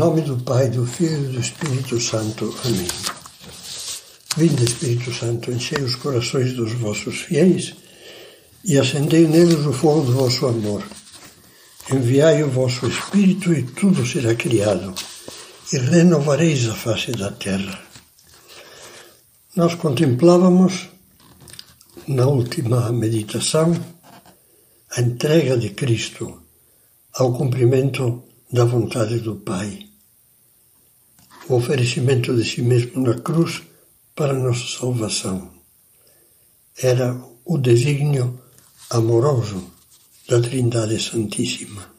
nome do Pai, do Filho e do Espírito Santo. Amém. Vinde, Espírito Santo, enchei os corações dos vossos fiéis e acendei neles o fogo do vosso amor. Enviai o vosso Espírito e tudo será criado, e renovareis a face da terra. Nós contemplávamos, na última meditação, a entrega de Cristo ao cumprimento da vontade do Pai. O oferecimento de si mesmo na cruz para nossa salvação. Era o desígnio amoroso da Trindade Santíssima.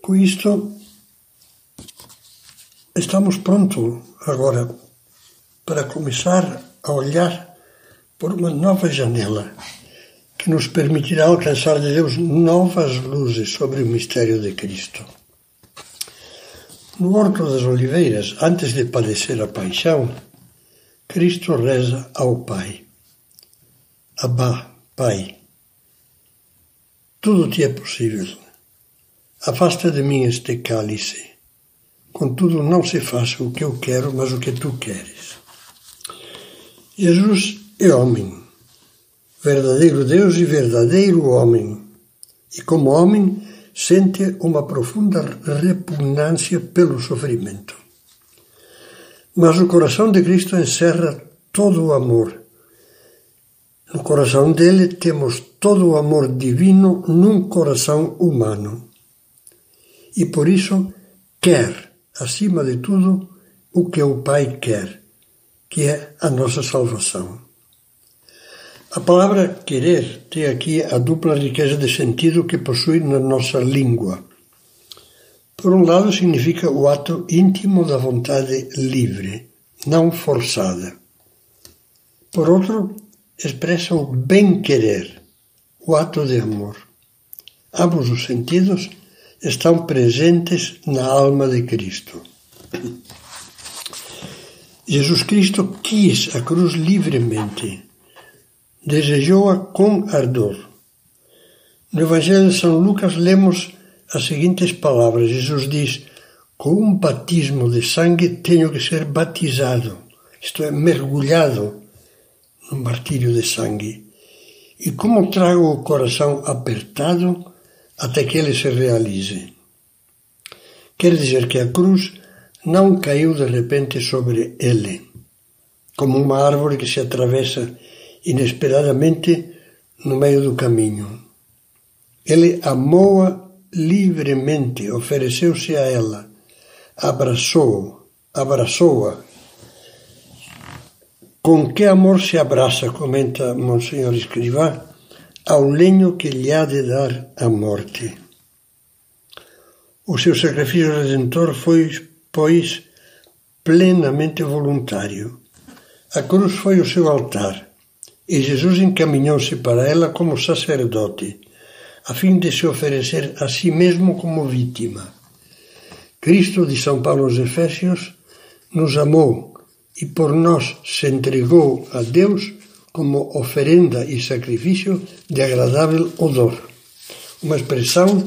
Com isto, estamos prontos agora para começar a olhar por uma nova janela que nos permitirá alcançar de Deus novas luzes sobre o mistério de Cristo. No Horto das Oliveiras, antes de padecer a paixão, Cristo reza ao Pai. Abá, Pai, tudo te é possível. Afasta de mim este cálice. Contudo, não se faça o que eu quero, mas o que tu queres. Jesus é homem verdadeiro Deus e verdadeiro homem. E como homem, sente uma profunda repugnância pelo sofrimento. Mas o coração de Cristo encerra todo o amor. No coração dele temos todo o amor divino num coração humano. E por isso quer, acima de tudo, o que o Pai quer, que é a nossa salvação. A palavra querer tem aqui a dupla riqueza de sentido que possui na nossa língua. Por um lado, significa o ato íntimo da vontade livre, não forçada. Por outro, expressa o bem-querer, o ato de amor. Ambos os sentidos estão presentes na alma de Cristo. Jesus Cristo quis a cruz livremente desejou-a com ardor. No Evangelho de São Lucas lemos as seguintes palavras. Jesus diz: Com um batismo de sangue tenho que ser batizado, isto é, mergulhado no martírio de sangue. E como trago o coração apertado até que ele se realize? Quer dizer que a cruz não caiu de repente sobre ele, como uma árvore que se atravessa inesperadamente no meio do caminho. Ele amou-a livremente, ofereceu-se a ela, abraçou, abraçou-a. Com que amor se abraça, comenta Monsenhor Escrivá, ao lenho que lhe há de dar a morte. O seu sacrifício redentor foi, pois, plenamente voluntário. A cruz foi o seu altar e Jesus encaminhou-se para ela como sacerdote, a fim de se oferecer a si mesmo como vítima. Cristo, de São Paulo aos Efésios, nos amou e por nós se entregou a Deus como oferenda e sacrifício de agradável odor. Uma expressão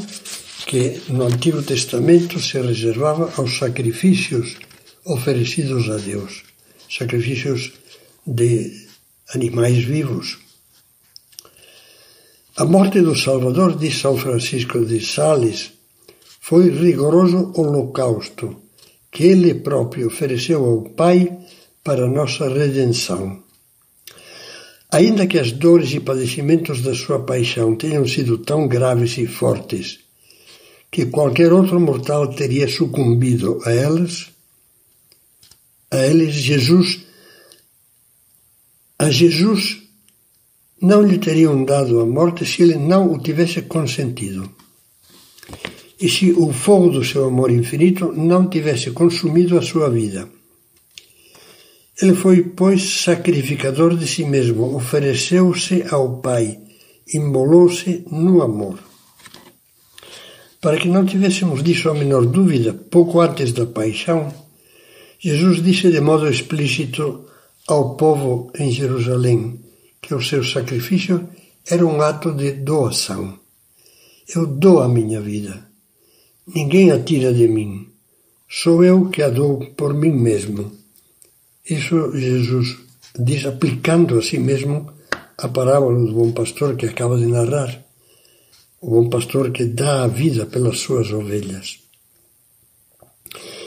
que no Antigo Testamento se reservava aos sacrifícios oferecidos a Deus, sacrifícios de animais vivos. A morte do Salvador, diz São Francisco de Sales, foi rigoroso holocausto que ele próprio ofereceu ao Pai para nossa redenção. Ainda que as dores e padecimentos da sua paixão tenham sido tão graves e fortes que qualquer outro mortal teria sucumbido a elas, a eles Jesus a Jesus não lhe teriam dado a morte se ele não o tivesse consentido. E se o fogo do seu amor infinito não tivesse consumido a sua vida. Ele foi, pois, sacrificador de si mesmo, ofereceu-se ao Pai, imolou-se no amor. Para que não tivéssemos disso a menor dúvida, pouco antes da paixão, Jesus disse de modo explícito ao povo em Jerusalém que o seu sacrifício era um ato de doação. Eu dou a minha vida. Ninguém a tira de mim. Sou eu que a dou por mim mesmo. Isso Jesus diz aplicando a si mesmo a parábola do bom pastor que acaba de narrar. O bom pastor que dá a vida pelas suas ovelhas.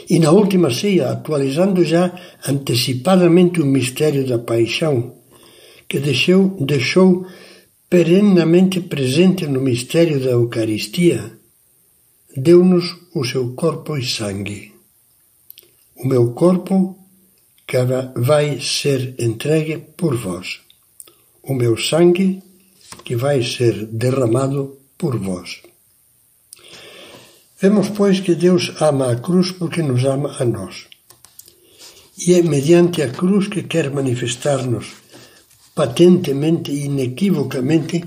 E na última ceia, atualizando já antecipadamente o mistério da paixão, que deixou, deixou perenamente presente no mistério da Eucaristia, deu-nos o seu corpo e sangue. O meu corpo que vai ser entregue por vós. O meu sangue que vai ser derramado por vós. Vemos, pois, que Deus ama a cruz porque nos ama a nós. E é mediante a cruz que quer manifestar-nos patentemente e inequivocamente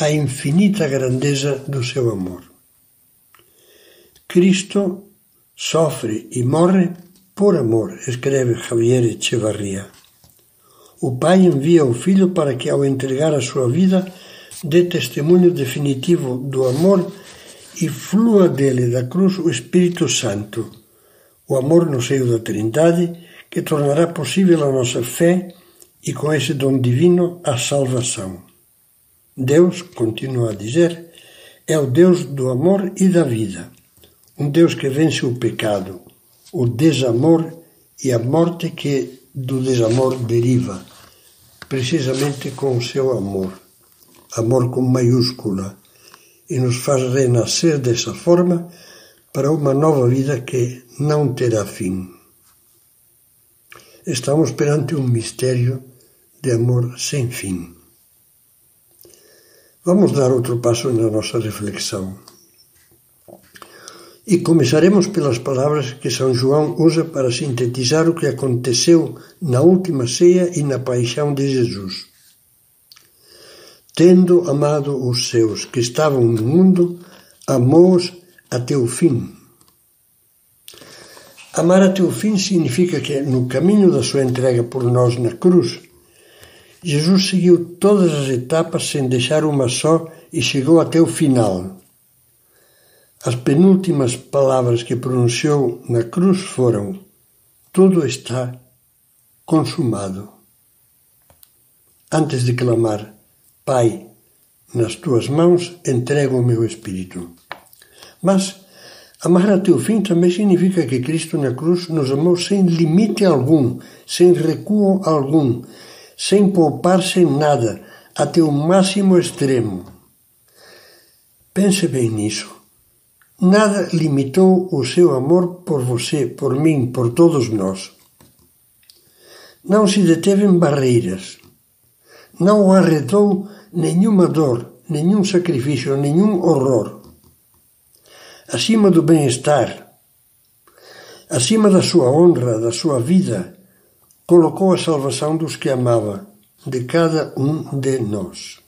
a infinita grandeza do seu amor. Cristo sofre e morre por amor, escreve Javier Echevarria. O Pai envia o Filho para que, ao entregar a sua vida, dê testemunho definitivo do amor e flua dele, da cruz, o Espírito Santo, o amor no seio da Trindade, que tornará possível a nossa fé e, com esse dom divino, a salvação. Deus, continua a dizer, é o Deus do amor e da vida um Deus que vence o pecado, o desamor e a morte que do desamor deriva, precisamente com o seu amor, amor com maiúscula, e nos faz renascer dessa forma para uma nova vida que não terá fim. Estamos perante um mistério de amor sem fim. Vamos dar outro passo na nossa reflexão. E começaremos pelas palavras que São João usa para sintetizar o que aconteceu na última ceia e na paixão de Jesus. Tendo amado os seus que estavam no mundo, amou-os até o fim. Amar até o fim significa que, no caminho da sua entrega por nós na cruz, Jesus seguiu todas as etapas sem deixar uma só e chegou até o final as penúltimas palavras que pronunciou na cruz foram: Tudo está consumado. Antes de clamar: Pai, nas tuas mãos entrego o meu espírito. Mas amar até o fim também significa que Cristo na cruz nos amou sem limite algum, sem recuo algum, sem poupar-se em nada, até o máximo extremo. Pense bem nisso. Nada limitou o seu amor por você, por mim, por todos nós. Não se deteve em barreiras. Não arredou nenhuma dor, nenhum sacrifício, nenhum horror. Acima do bem-estar, acima da sua honra, da sua vida, colocou a salvação dos que amava, de cada um de nós.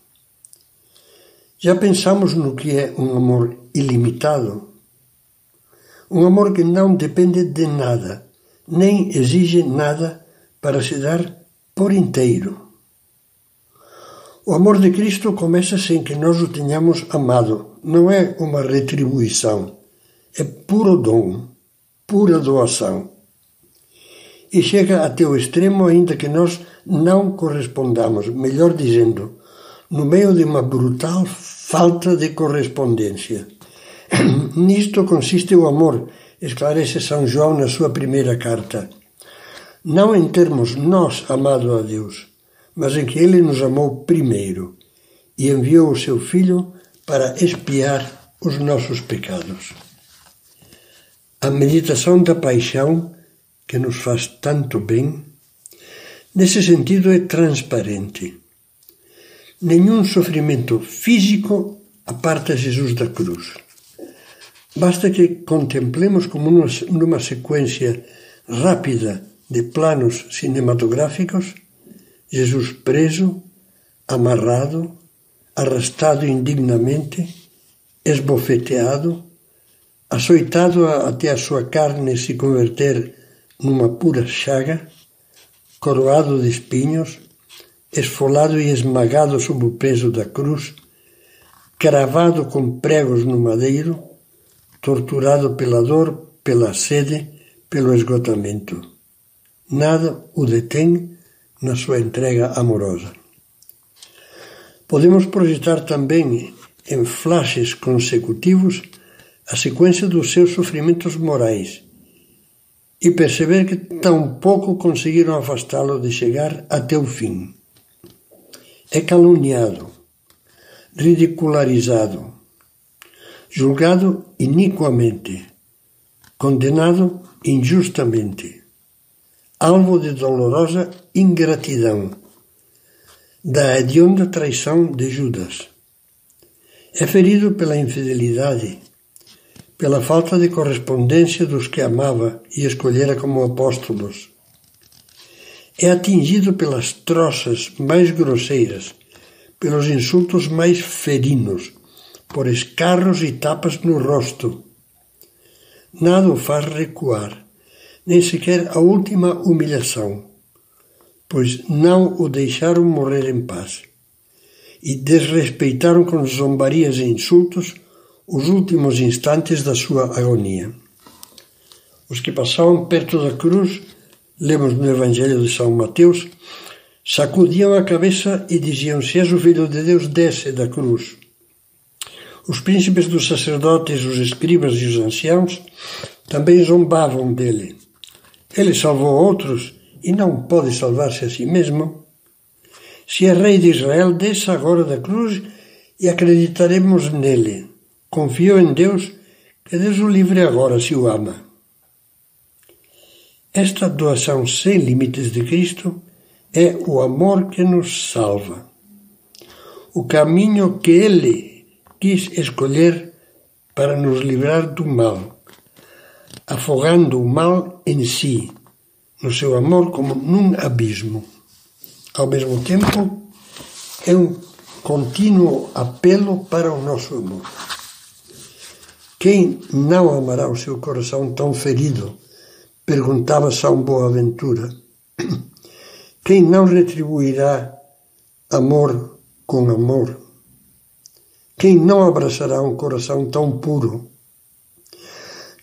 Já pensamos no que é um amor ilimitado? Um amor que não depende de nada, nem exige nada para se dar por inteiro. O amor de Cristo começa sem que nós o tenhamos amado. Não é uma retribuição, é puro dom, pura doação. E chega até o extremo ainda que nós não correspondamos, melhor dizendo, no meio de uma brutal falta de correspondência. Nisto consiste o amor, esclarece São João na sua primeira carta. Não em termos nós amado a Deus, mas em que Ele nos amou primeiro e enviou o seu Filho para expiar os nossos pecados. A meditação da paixão, que nos faz tanto bem, nesse sentido é transparente nenhum sofrimento físico aparta Jesus da cruz. Basta que contemplemos como numa, sequência rápida de planos cinematográficos Jesus preso, amarrado, arrastado indignamente, esbofeteado, açoitado até a sua carne se converter numa pura chaga, coroado de espinhos, esfolado e esmagado sob o peso da cruz, cravado com pregos no madeiro, torturado pela dor, pela sede, pelo esgotamento. Nada o detém na sua entrega amorosa. Podemos projetar também em flashes consecutivos a sequência dos seus sofrimentos morais e perceber que tão pouco conseguiram afastá-lo de chegar até o fim. É caluniado, ridicularizado, julgado iniquamente, condenado injustamente, alvo de dolorosa ingratidão, da hedionda traição de Judas. É ferido pela infidelidade, pela falta de correspondência dos que amava e escolhera como apóstolos. É atingido pelas troças mais grosseiras, pelos insultos mais ferinos, por escarros e tapas no rosto. Nada o faz recuar, nem sequer a última humilhação, pois não o deixaram morrer em paz e desrespeitaram com zombarias e insultos os últimos instantes da sua agonia. Os que passavam perto da cruz, lemos no Evangelho de São Mateus, sacudiam a cabeça e diziam: Se és o Filho de Deus, desce da cruz. Os príncipes dos sacerdotes, os escribas e os anciãos também zombavam dele. Ele salvou outros e não pode salvar-se a si mesmo. Se é rei de Israel, desça agora da cruz e acreditaremos nele. Confio em Deus, que Deus o livre agora se o ama. Esta doação sem limites de Cristo é o amor que nos salva. O caminho que Ele quis escolher para nos livrar do mal, afogando o mal em si, no seu amor como num abismo. Ao mesmo tempo, é um contínuo apelo para o nosso amor. Quem não amará o seu coração tão ferido? Perguntava São Boaventura. Quem não retribuirá amor com amor? Quem não abraçará um coração tão puro?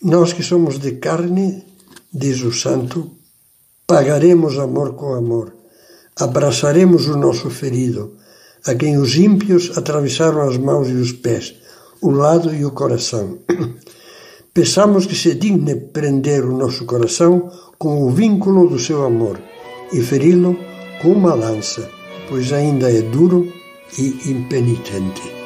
Nós que somos de carne, diz o santo, pagaremos amor com amor, abraçaremos o nosso ferido, a quem os ímpios atravessaram as mãos e os pés o lado e o coração. Peçamos que se digne prender o nosso coração com o vínculo do seu amor e feri-lo com uma lança, pois ainda é duro e impenitente.